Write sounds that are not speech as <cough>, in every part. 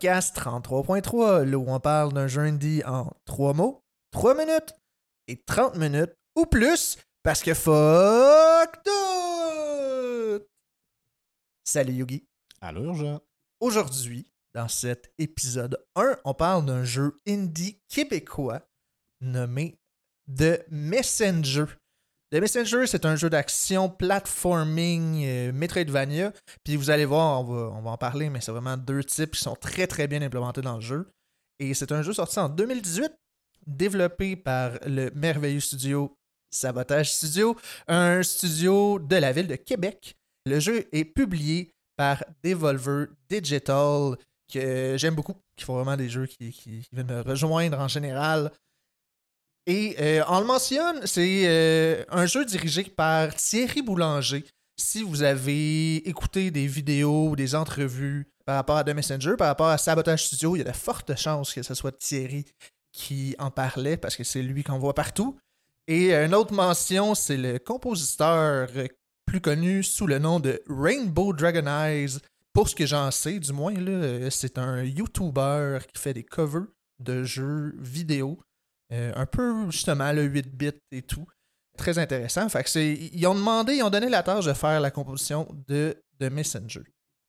podcast 33.3, là où on parle d'un jeu indie en 3 mots, 3 minutes et 30 minutes ou plus, parce que fuck tout! Salut Yogi. Allô, urgent. Aujourd'hui, dans cet épisode 1, on parle d'un jeu indie québécois nommé The Messenger. The Messenger, c'est un jeu d'action, platforming, euh, Metroidvania. Puis vous allez voir, on va, on va en parler, mais c'est vraiment deux types qui sont très très bien implémentés dans le jeu. Et c'est un jeu sorti en 2018, développé par le merveilleux studio Sabotage Studio, un studio de la ville de Québec. Le jeu est publié par Devolver Digital, que j'aime beaucoup, qui font vraiment des jeux qui, qui- qui viennent me rejoindre en général. Et euh, on le mentionne, c'est euh, un jeu dirigé par Thierry Boulanger. Si vous avez écouté des vidéos ou des entrevues par rapport à The Messenger, par rapport à Sabotage Studio, il y a de fortes chances que ce soit Thierry qui en parlait parce que c'est lui qu'on voit partout. Et une autre mention, c'est le compositeur euh, plus connu sous le nom de Rainbow Dragon Eyes. Pour ce que j'en sais, du moins, euh, c'est un YouTuber qui fait des covers de jeux vidéo. Euh, un peu justement le 8 bits et tout. Très intéressant. Fait ils ont demandé, ils ont donné la tâche de faire la composition de, de Messenger.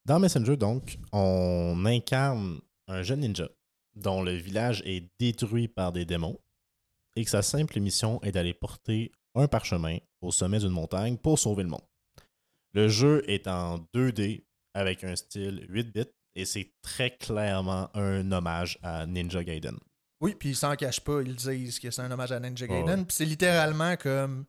Dans Messenger, donc, on incarne un jeune ninja dont le village est détruit par des démons et que sa simple mission est d'aller porter un parchemin au sommet d'une montagne pour sauver le monde. Le jeu est en 2D avec un style 8 bits et c'est très clairement un hommage à Ninja Gaiden. Oui, puis ils s'en cachent pas, ils disent que c'est un hommage à Ninja Gaiden. Puis c'est littéralement comme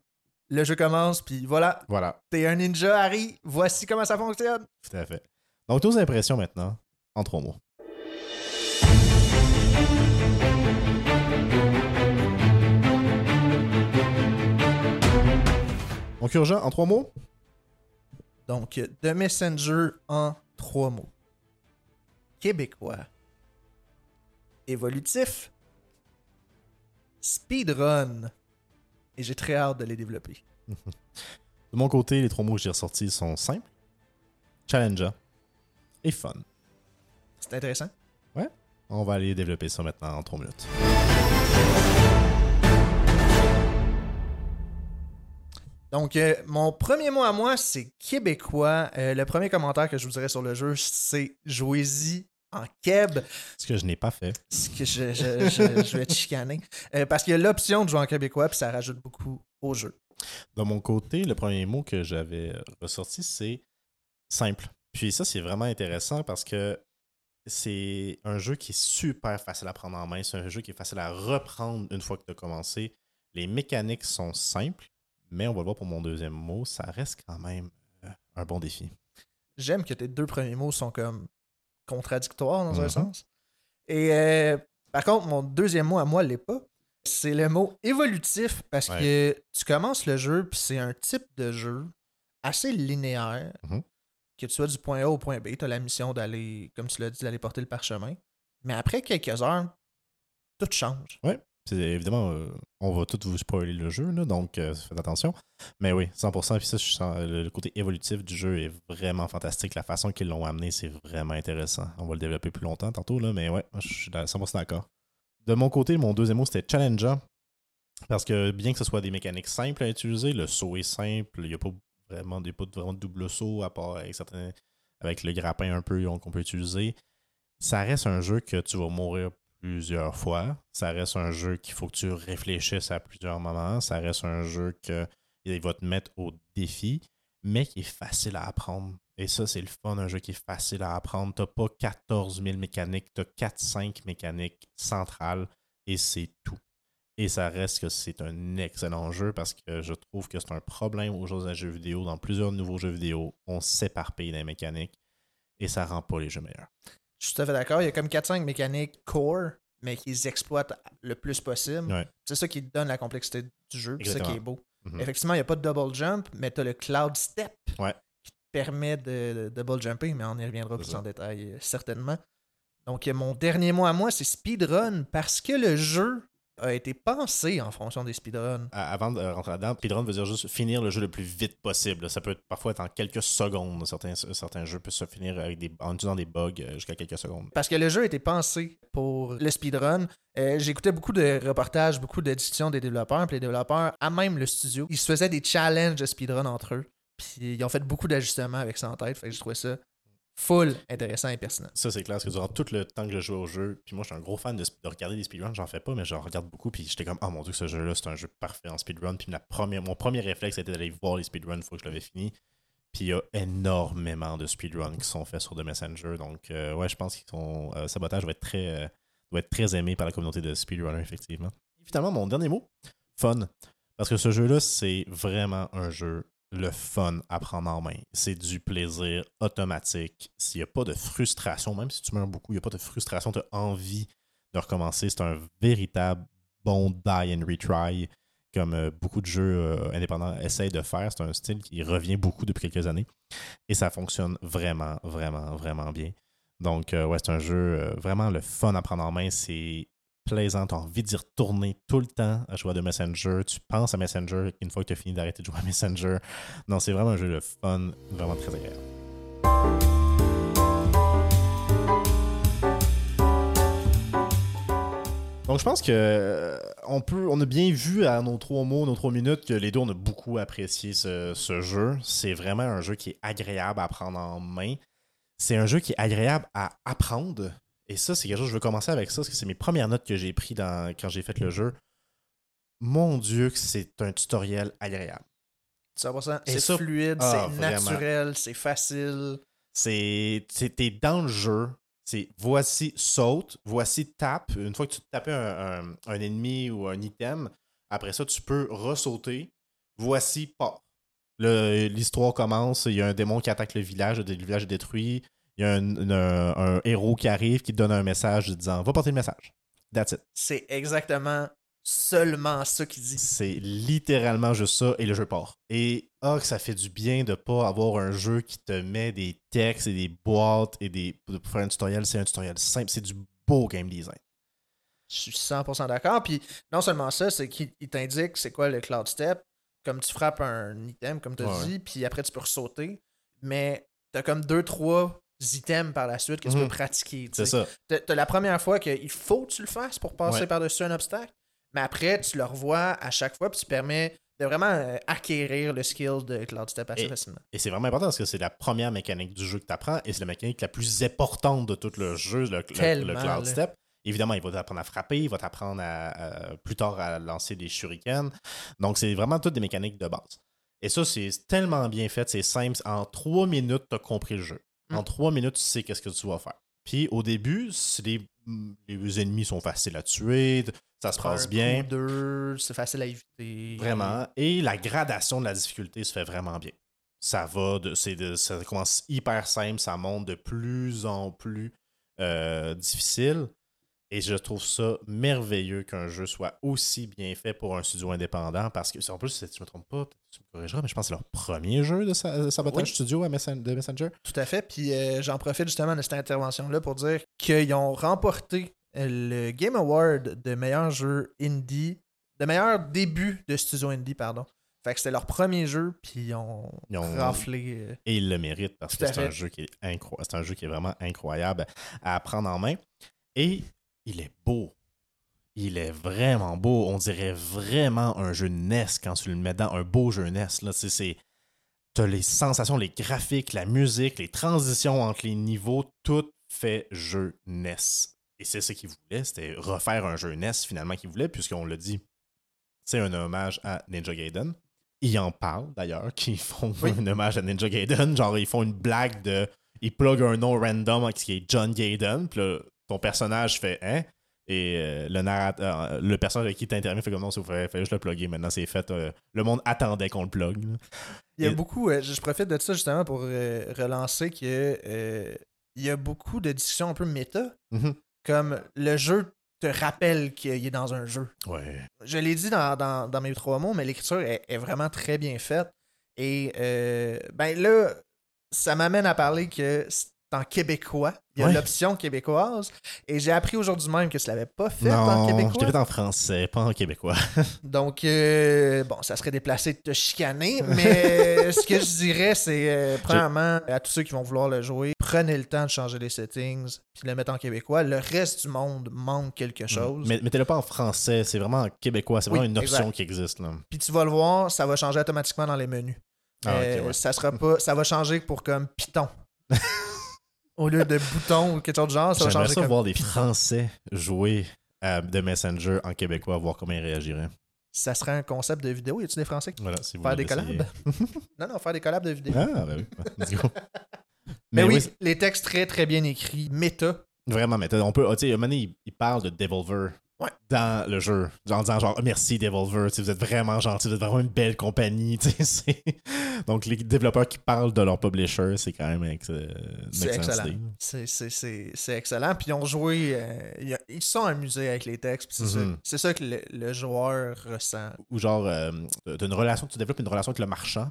le jeu commence, puis voilà, Voilà, t'es un ninja, Harry, voici comment ça fonctionne. tout à fait. Donc, tes impressions maintenant, en trois mots. Donc, urgent, en trois mots? Donc, The Messenger en trois mots. Québécois. Évolutif. Speedrun. Et j'ai très hâte de les développer. <laughs> De mon côté, les trois mots que j'ai ressortis sont simples, challenger et fun. C'est intéressant. On va aller développer ça maintenant en trois minutes. Donc, euh, mon premier mot à moi, c'est québécois. Euh, le premier commentaire que je vous dirais sur le jeu, c'est jouez-y en keb. Ce que je n'ai pas fait. Ce que je, je- je- je vais te chicaner. Euh, parce qu'il y a l'option de jouer en québécois, puis ça rajoute beaucoup au jeu. De mon côté, le premier mot que j'avais ressorti, c'est simple. Puis ça, c'est vraiment intéressant parce que c'est un jeu qui est super facile à prendre en main. C'est un jeu qui est facile à reprendre une fois que tu as commencé. Les mécaniques sont simples, mais on va le voir pour mon deuxième mot, ça reste quand même euh, un bon défi. J'aime que tes deux premiers mots sont comme contradictoires dans un Mhm. sens. Et euh, par contre, mon deuxième mot à moi l'est pas. C'est le mot évolutif parce Ouais. que tu commences le jeu, puis c'est un type de jeu assez linéaire. Mhm. Que tu sois du point A au point B, tu as la mission d'aller, comme tu l'as dit, d'aller porter le parchemin. Mais après quelques heures, tout change. C'est évidemment, euh, on va tout vous spoiler le jeu, donc euh, faites attention. Mais oui, 100%. Puis ça, le côté évolutif du jeu est vraiment fantastique. La façon qu'ils l'ont amené, c'est vraiment intéressant. On va le développer plus longtemps tantôt, là, mais ouais, je suis da- 100% d'accord. De mon côté, mon deuxième mot, c'était Challenger. Parce que bien que ce soit des mécaniques simples à utiliser, le saut est simple, il n'y a pas vraiment, a pas vraiment de double saut à part avec, certains, avec le grappin un peu qu'on peut utiliser. Ça reste un jeu que tu vas mourir plusieurs fois. Ça reste un jeu qu'il faut que tu réfléchisses à plusieurs moments. Ça reste un jeu que il va te mettre au défi, mais qui est facile à apprendre. Et ça, c'est le fun, un jeu qui est facile à apprendre. T'as pas 14 000 mécaniques, t'as 4-5 mécaniques centrales et c'est tout. Et ça reste que c'est un excellent jeu parce que je trouve que c'est un problème aux jeux à jeux vidéo. Dans plusieurs nouveaux jeux vidéo, on s'éparpille les mécaniques et ça rend pas les jeux meilleurs. Je suis tout à fait d'accord. Il y a comme 4-5 mécaniques core, mais qu'ils exploitent le plus possible. Ouais. C'est ça qui donne la complexité du jeu, c'est ça qui est beau. Mhm. Effectivement, il n'y a pas de double jump, mais tu as le cloud step Ouais. qui te permet de, de double jumper, mais on y reviendra plus ça. en détail euh, certainement. Donc, euh, mon dernier mot à moi, c'est speedrun parce que le jeu a été pensé en fonction des speedruns. Avant de rentrer là-dedans, speedrun veut dire juste finir le jeu le plus vite possible. Ça peut être parfois être en quelques secondes. Certains, certains jeux peuvent se finir avec des, en utilisant des bugs euh, jusqu'à quelques secondes. Parce que le jeu a été pensé pour le speedrun. Euh, J'écoutais beaucoup de reportages, beaucoup de discussions des développeurs. Puis les développeurs, à même le studio, ils se faisaient des challenges de speedrun entre eux. Puis ils ont fait beaucoup d'ajustements avec ça en tête. Fait que je trouvais ça full intéressant et pertinent. Ça, c'est clair, parce que durant tout le temps que je jouais au jeu, puis moi, je suis un gros fan de, de regarder des speedruns, j'en fais pas, mais j'en regarde beaucoup, puis j'étais comme, oh mon dieu, ce jeu-là, c'est un jeu parfait en speedrun. Puis mon premier réflexe, c'était d'aller voir les speedruns une fois que je l'avais fini. Puis il y a énormément de speedruns qui sont faits sur The Messenger. Donc, euh, ouais, je pense que son euh, sabotage va être, très, euh, être très aimé par la communauté de speedrunners, effectivement. Et finalement, mon dernier mot, fun. Parce que ce jeu-là, c'est vraiment un jeu le fun à prendre en main. C'est du plaisir automatique. S'il n'y a pas de frustration, même si tu meurs beaucoup, il n'y a pas de frustration, tu as envie de recommencer. C'est un véritable bon die and retry, comme euh, beaucoup de jeux euh, indépendants essayent de faire. C'est un style qui revient beaucoup depuis quelques années. Et ça fonctionne vraiment, vraiment, vraiment bien. Donc, euh, ouais, c'est un jeu vraiment le fun à prendre en main. C'est plaisant. Tu as envie d'y retourner tout le temps à jouer à de Messenger. Tu penses à Messenger une fois que tu as fini d'arrêter de jouer à Messenger. Non, c'est vraiment un jeu de fun, vraiment très agréable. Donc je pense que euh, on peut, on a bien vu à nos trois mots, nos trois minutes, que les deux on a beaucoup apprécié ce, ce jeu. C'est vraiment un jeu qui est agréable à prendre en main. C'est un jeu qui est agréable à apprendre. Et ça, c'est quelque chose, je veux commencer avec ça, parce que c'est mes premières notes que j'ai prises dans, quand j'ai fait le jeu. Mon Dieu, que c'est un tutoriel agréable. 100%. Et C'est fluide, Ah, c'est naturel, c'est facile. C'est. T'es dans le jeu. C'est voici saute, voici tape. Une fois que tu tapes un, un- un ennemi ou un item, après ça, tu peux ressauter. Voici part. L'histoire commence. Il y a un démon qui attaque le village, le village est détruit. Il y a un, un- un héros qui arrive qui te donne un message disant Va porter le message. That's it. C'est exactement seulement ça qu'il dit. C'est littéralement juste ça et le jeu part. Et ah, que ça fait du bien de pas avoir un jeu qui te met des textes et des boîtes et des. Pour faire un tutoriel, c'est un tutoriel simple. C'est du beau game design. Je suis 100% d'accord. Puis non seulement ça, c'est qu'il il t'indique c'est quoi le cloud step. Comme tu frappes un item, comme tu as Ouais, dit, puis après tu peux ressauter. Mais t'as comme deux, trois items par la suite que tu Mhm. peux pratiquer. tu C'est ça. T'as t'as la première fois qu'il faut que tu le fasses pour passer Ouais. par-dessus un obstacle. Mais après, tu le revois à chaque fois, puis tu permets de vraiment euh, acquérir le skill de cloud step assez Et- facilement. Et c'est vraiment important parce que c'est la première mécanique du jeu que tu apprends et c'est la mécanique la plus importante de tout le jeu, le, le- Tellement, le Cloud là. Step. Évidemment, il va t'apprendre à frapper, il va t'apprendre à, à- plus tard à lancer des shurikens. Donc, c'est vraiment toutes des mécaniques de base. Et ça, c'est tellement bien fait, c'est simple. En trois minutes, tu as compris le jeu. En Mm. trois minutes, tu sais qu'est-ce que tu vas faire. Puis au début, les ennemis sont faciles à tuer, ça se passe bien. c'est facile à éviter. Vraiment. Et la gradation de la difficulté se fait vraiment bien. Ça va, de, de, ça commence hyper simple, ça monte de plus en plus euh, difficile. Et je trouve ça merveilleux qu'un jeu soit aussi bien fait pour un studio indépendant parce que, en plus, si tu me trompes pas, tu me corrigeras, mais je pense que c'est leur premier jeu de, de sabotage Oui. studio à Messen- de Messenger. Tout à fait. Puis euh, j'en profite justement de cette intervention-là pour dire qu'ils ont remporté euh, le Game Award de meilleur jeu indie, de meilleur début de studio indie, pardon. Fait que c'était leur premier jeu, puis ils ont, Ils ont- raflé. euh, Et il le mérite parce que c'est un jeu qui est incroyable. C'est un jeu qui est vraiment incroyable à prendre en main. Et il est beau. Il est vraiment beau. On dirait vraiment un jeu NES quand tu le mets dans un beau jeu NES. Là, c'est, c'est, t'as les sensations, les graphiques, la musique, les transitions entre les niveaux, tout fait jeu NES. Et c'est ce qu'ils voulaient, c'était refaire un jeu NES finalement qu'ils voulaient, puisqu'on l'a dit, c'est un hommage à Ninja Gaiden. Ils en parlent d'ailleurs, <laughs> qu'ils font Oui. un hommage à Ninja Gaiden. Genre, ils font une blague de. Ils pluguent un nom random qui est John Gaiden. Puis là, ton personnage fait Hein? Et euh, le narrateur, le personnage avec qui t'intervient fait comme non, c'est fait, fait juste le plugger. Maintenant, c'est fait. euh, le monde attendait qu'on le plug. là. Il y a Et- beaucoup, euh, je profite de ça justement pour euh, relancer que il y a beaucoup de discussions un peu méta, Mhm. comme le jeu te rappelle qu'il est dans un jeu. Ouais. Je l'ai dit dans, dans- dans mes trois mots, mais l'écriture est, est vraiment très bien faite. Et ben là, ça m'amène à parler que en québécois. Il y a Ouais. l'option québécoise. Et j'ai appris aujourd'hui même que tu l'avais pas fait non, en je québécois. fait en français, pas en québécois. <laughs> Donc, euh, bon, ça serait déplacé de te chicaner, mais <laughs> ce que je dirais, c'est, euh, premièrement, à tous ceux qui vont vouloir le jouer, prenez le temps de changer les settings, puis de le mettre en québécois. Le reste du monde manque quelque chose. Mais mettez-le pas en français, c'est vraiment en québécois, c'est Oui, vraiment une option exact. qui existe. Là. Puis tu vas le voir, ça va changer automatiquement dans les menus. Ah, Euh. Ça sera pas, ça va changer pour comme Python. <laughs> Au lieu de bouton ou quelque chose de genre, ça va J'aimerais changer ça comme voir des. Français jouer à The Messenger en québécois, voir comment ils réagiraient. Ça serait un concept de vidéo. Y a-tu des Français qui Voilà, si vous faire des collabs? <laughs> Non, non, faire des collabs de vidéo. Ah, ben oui, <laughs> let's go. Mais, oui, les textes très très bien écrits, méta. Vraiment, t'as- on peut. ah, Tu sais, il, il parle de Devolver Ouais. dans le jeu. En disant genre, merci Devolver, vous êtes vraiment gentil, vous êtes vraiment une belle compagnie. <laughs> tu sais, c'est- Donc, les développeurs qui parlent de leur publisher, c'est quand même ex- euh, C'est excellent. C'est- excellent. Puis ils ont joué, euh, ils sont amusés avec les textes. C'est ça- c'est ça, que le, le joueur ressent. Ou genre, euh, t'as une relation, tu développes une relation avec le marchand,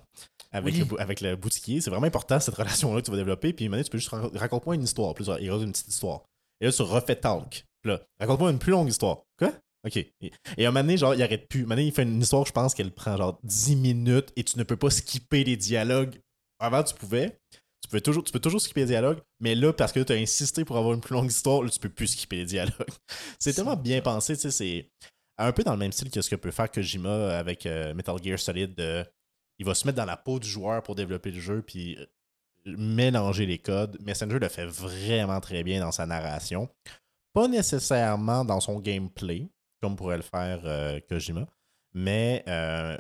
avec, Oui. le, avec le boutiquier. C'est vraiment important cette relation-là que tu vas développer. Puis, donné, tu peux juste rac- raconte-moi une histoire. Plus, il raconte une petite histoire. Et là, tu refais talk. Puis là, raconte-moi une plus longue histoire. Quoi? OK. Et, et à un moment donné, genre, il arrête plus. À un moment donné, il fait une histoire, je pense qu'elle prend genre 10 minutes et tu ne peux pas skipper les dialogues. Avant, tu pouvais. Tu peux toujours, tu peux toujours skipper les dialogues, mais là, parce que tu as insisté pour avoir une plus longue histoire, là, tu peux plus skipper les dialogues. <laughs> C'est tellement bien pensé, tu sais, c'est un peu dans le même style que ce que peut faire Kojima avec euh, Metal Gear Solid. il va se mettre dans la peau du joueur pour développer le jeu, puis euh, mélanger les codes. Messenger le fait vraiment très bien dans sa narration. Pas nécessairement dans son gameplay, comme pourrait le faire euh, Kojima, mais euh,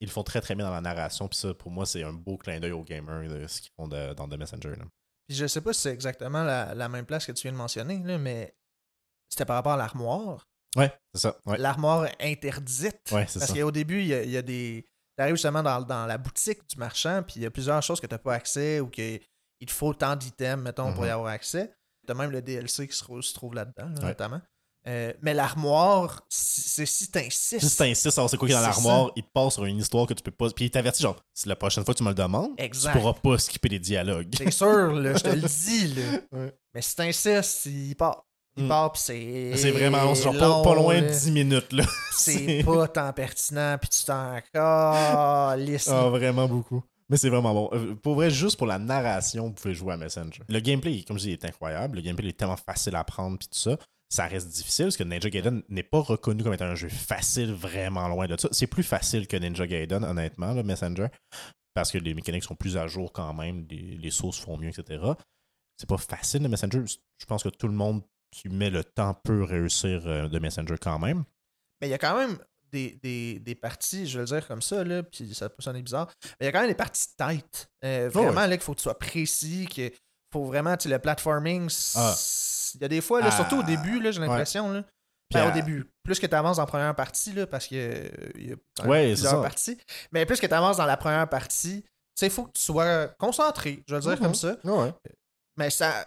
ils font très très bien dans la narration. Puis ça, pour moi, c'est un beau clin d'œil aux gamers de ce qu'ils font de- dans The Messenger. là. Puis je sais pas si c'est exactement la, la même place que tu viens de mentionner, là, mais c'était par rapport à l'armoire. Ouais, c'est ça. Ouais, L'armoire interdite. ouais c'est Parce qu'au début, il y, a, il y a des. T'arrives justement dans, dans la boutique du marchand, puis il y a plusieurs choses que t'as pas accès ou qu'il te faut tant d'items, mettons, pour y Mhm. avoir accès. T'as même le DLC qui se, rou- se trouve là-dedans, là, Ouais. notamment. Euh, mais l'armoire, si- c'est si t'insistes. Si t'insistes à savoir c'est quoi qui est dans l'armoire, il te passe sur une histoire que tu peux pas. Puis il t'avertit, genre, si la prochaine fois que tu me le demandes, Exact. tu pourras pas skipper les dialogues. C'est sûr, là, je te le <laughs> dis. Là. Ouais. Mais si t'insistes, il part. Il Mm. part, puis c'est. C'est vraiment genre pas, long, pas loin de là. 10 minutes, là. C'est <laughs> pas tant pertinent, puis tu t'en calisses. Ah, vraiment beaucoup. Mais c'est vraiment bon. Euh, Pour vrai, juste pour la narration, vous pouvez jouer à Messenger. Le gameplay, comme je dis, est incroyable. Le gameplay est tellement facile à apprendre, puis tout ça. Ça reste difficile parce que Ninja Gaiden n'est pas reconnu comme étant un jeu facile, vraiment loin de ça. C'est plus facile que Ninja Gaiden, honnêtement, le Messenger, parce que les mécaniques sont plus à jour quand même, les, les sources font mieux, etc. C'est pas facile, le Messenger. Je pense que tout le monde qui met le temps peut réussir euh, de Messenger quand même. Mais il y a quand même des, des, des parties, je vais le dire comme ça, là, puis ça peut sonner bizarre, mais il y a quand même des parties tight. Euh, vraiment, là, qu'il faut que tu sois précis, qu'il faut vraiment, tu le platforming, Ah. il y a des fois, là, Ah. surtout au début, là, j'ai l'impression, là. Ben, à- au début, plus que tu avances dans la première partie, là, parce qu'il y a, il y a Ouais, plusieurs parties, mais plus que tu avances dans la première partie, il faut que tu sois concentré, je vais le dire Mhm. comme ça. Ouais. Mais ça.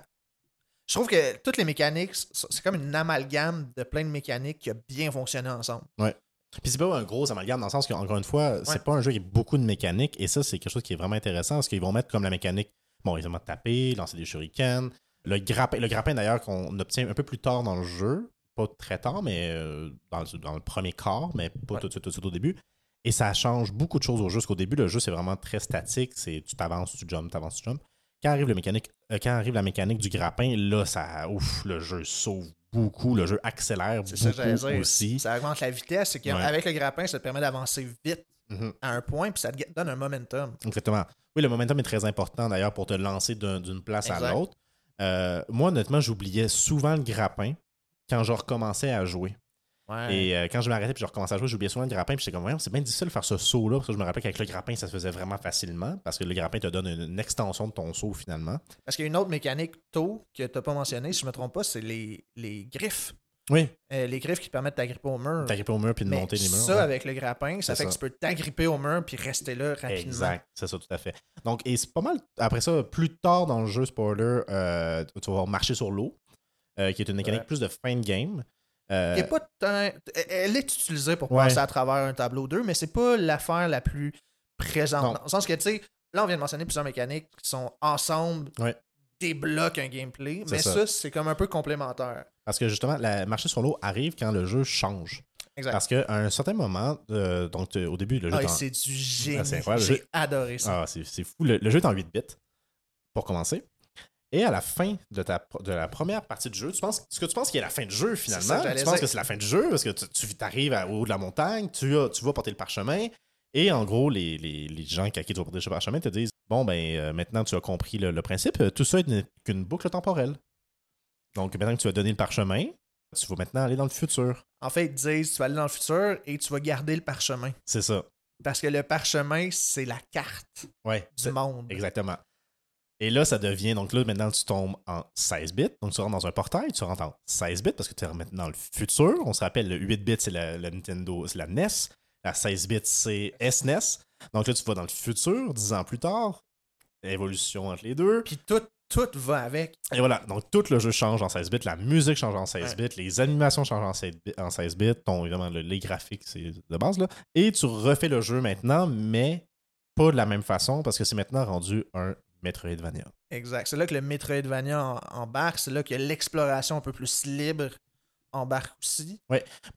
Je trouve que toutes les mécaniques, c'est comme une amalgame de plein de mécaniques qui a bien fonctionné ensemble. Puis c'est pas un gros amalgame dans le sens qu'encore une fois, c'est pas un jeu qui a beaucoup de mécaniques et ça, c'est quelque chose qui est vraiment intéressant parce qu'ils vont mettre comme la mécanique, bon, ils vont mettre taper, lancer des shurikens, le grappin, le grappin d'ailleurs qu'on obtient un peu plus tard dans le jeu, pas très tard, mais euh, dans, le, dans le premier quart, mais pas Ouais. tout de suite, tout de suite au début. Et ça change beaucoup de choses au jeu, parce qu'au début, le jeu, c'est vraiment très statique, c'est tu t'avances, tu jumps, t'avances, tu jumps. Quand arrive, le mécanique, euh, quand arrive la mécanique du grappin, là, ça, ouf, le jeu sauve beaucoup, le jeu accélère C'est ça que j'allais beaucoup dire. aussi. Ça augmente la vitesse. Ouais. qu'avec le grappin, ça te permet d'avancer vite Mhm. à un point, puis ça te donne un momentum. Exactement. Oui, le momentum est très important d'ailleurs pour te lancer d'un- d'une place à l'autre. Euh, moi, honnêtement, j'oubliais souvent le grappin quand je recommençais à jouer. Ouais. Et euh, quand je m'arrêtais puis je recommençais à jouer, j'oubliais souvent le grappin. Puis j'étais comme, Voyons, c'est bien difficile de faire ce saut-là. Parce que je me rappelais qu'avec le grappin, ça se faisait vraiment facilement. Parce que le grappin te donne une, une extension de ton saut finalement. Parce qu'il y a une autre mécanique tôt que tu n'as pas mentionné, si je ne me trompe pas, c'est les, les griffes. Oui, Euh, les griffes qui te permettent d'agripper au mur. t'arrives au mur puis de Mais monter les murs. ça, ouais. avec le grappin, ça fait que tu peux t'agripper au mur puis rester là rapidement. Exact, c'est ça, tout à fait. Donc, et c'est pas mal. Après ça, plus tard dans le jeu, spoiler, euh, tu vas voir marcher sur l'eau, euh, qui est une mécanique Ouais. plus de fin de game. Euh, Qui est pas tant- Elle est utilisée pour Ouais. passer à travers un tableau 2, mais c'est pas l'affaire la plus présente. Non. Dans le sens que, tu sais, là, on vient de mentionner plusieurs mécaniques qui sont ensemble Ouais. débloque un gameplay. Mais ça. ça, c'est comme un peu complémentaire. Parce que justement, la marcher sur l'eau arrive quand le jeu change. Exact. Parce qu'à un certain moment, euh, donc au début, le jeu Ah, c'est du génie. Ah. Le J'ai adoré ça. Ah, c'est c'est fou. Le, le jeu est en 8 bits, pour commencer. Et à la fin de, ta, de la première partie du jeu, tu penses, ce que tu penses qu'il est la fin du jeu ça, finalement, tu penses que c'est la fin du jeu parce que tu, tu arrives au haut de la montagne, tu, as- tu vas porter le parchemin. Et en gros, les, les, les gens qui à qui tu vas porter le parchemin te disent Bon, ben euh, maintenant tu as compris le, le principe, tout ça n'est qu'une boucle temporelle. Donc maintenant que tu as donné le parchemin, tu vas maintenant aller dans le futur. En fait, ils te disent, tu vas aller dans le futur et tu vas garder le parchemin. C'est ça. Parce que le parchemin, c'est la carte Ouais. du monde. Exactement. Et là, ça devient. Donc là, maintenant, tu tombes en 16 bits. Donc, tu rentres dans un portail, tu rentres en 16 bits parce que tu es maintenant dans le futur. On se rappelle, le 8 bits, c'est la, la Nintendo, c'est la NES. La 16 bits, c'est SNES. Donc là, tu vas dans le futur, 10 ans plus tard. Évolution entre les deux. Puis tout, tout va avec. Et voilà. Donc, tout le jeu change en 16 bits. La musique change en 16 bits. Les animations changent en 16 bits. En 16 bits. Ton, évidemment, le- les graphiques, c'est de base. Là. Et tu refais le jeu maintenant, mais pas de la même façon parce que c'est maintenant rendu un Metroidvania. Exact. C'est là que le Metroidvania en- embarque. C'est là que l'exploration un peu plus libre embarque aussi.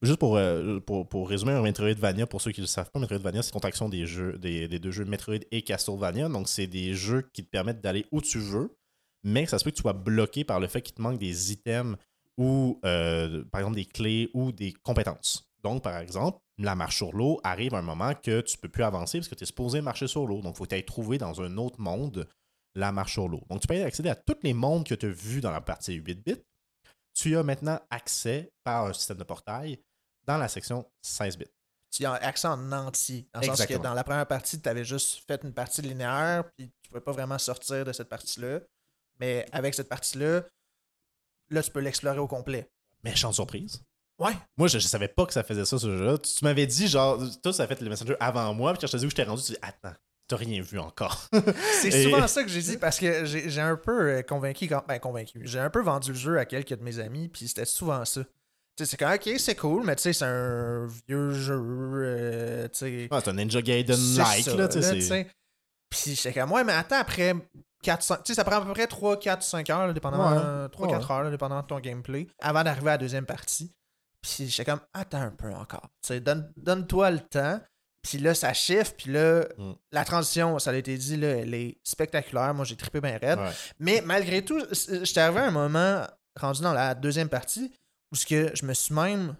Juste pour, euh, pour, pour résumer, un Metroidvania, pour ceux qui ne le savent pas, Metroidvania, c'est contraction des, jeux, des, des deux jeux Metroid et Castlevania. Donc, c'est des jeux qui te permettent d'aller où tu veux, mais ça se peut que tu sois bloqué par le fait qu'il te manque des items ou, euh, par exemple, des clés ou des compétences. Donc, par exemple, la marche sur l'eau arrive à un moment que tu peux plus avancer parce que tu es supposé marcher sur l'eau. Donc, il faut que tu ailles trouver dans un autre monde la marche sur l'eau. Donc, tu peux accéder à tous les mondes que tu as vus dans la partie 8 bits. Tu as maintenant accès par un système de portail dans la section 16 bits. Tu as accès en entier. Dans le sens que dans la première partie, tu avais juste fait une partie linéaire, puis tu pouvais pas vraiment sortir de cette partie-là. Mais avec cette partie-là, là, tu peux l'explorer au complet. Méchante surprise. Ouais. Moi, je, je savais pas que ça faisait ça, ce jeu-là. Tu, tu m'avais dit, genre, toi, ça a fait le Messenger avant moi, puis quand je te dis où j'étais rendu, tu dis, attends, t'as rien vu encore. <laughs> C'est Et- souvent ça que j'ai dit parce que j'ai un peu euh, convaincu, quand- ben convaincu, j'ai un peu vendu le jeu à quelques de mes amis, puis c'était souvent ça. Tu sais, c'est comme, ok, c'est cool, mais tu sais, c'est un vieux jeu, euh, sais. C'est un Ninja Gaiden c'est like, ça, là, tu sais. là, c'est- tu sais. Puis j'étais comme, ouais, mais attends, après 4, 5, tu sais, ça prend à peu près 3, 4, 5 heures, là, dépendamment, Ouais, 3, ouais. 4 heures, là, dépendamment de ton gameplay, avant d'arriver à la deuxième partie. Puis j'étais comme, attends un peu encore. Tu sais, donne- donne-toi le temps. Puis là, ça chiffre. Puis là, Mm. la transition, ça a été dit, là, elle est spectaculaire. Moi, j'ai trippé bien raide. Ouais. Mais malgré tout, j'étais arrivé à un moment rendu dans la deuxième partie où que je me suis même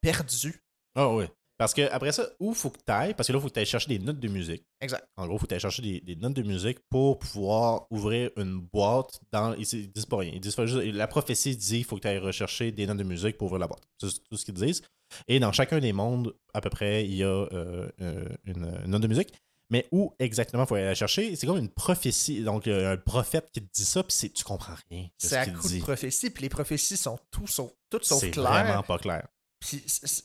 perdu. Ah oui. Parce que après ça, où faut que tu ailles Parce que là, il faut que tu ailles chercher des notes de musique. Exact. En gros, il faut que tu ailles chercher des, des notes de musique pour pouvoir ouvrir une boîte dans. Ils, disent pas rien. Ils disent pas juste- la prophétie dit qu'il faut que tu ailles rechercher des notes de musique pour ouvrir la boîte. C'est tout ce qu'ils disent. Et dans chacun des mondes, à peu près, il y a euh, euh, une, une note de musique. Mais où exactement il faut aller la chercher C'est comme une prophétie. Donc, il y a un prophète qui te dit ça, puis c'est- tu comprends rien de C'est ce à coup de dit. prophéties. Puis les prophéties sont tout sauf, toutes C'est claires. vraiment pas clair. Puis c'est- c'est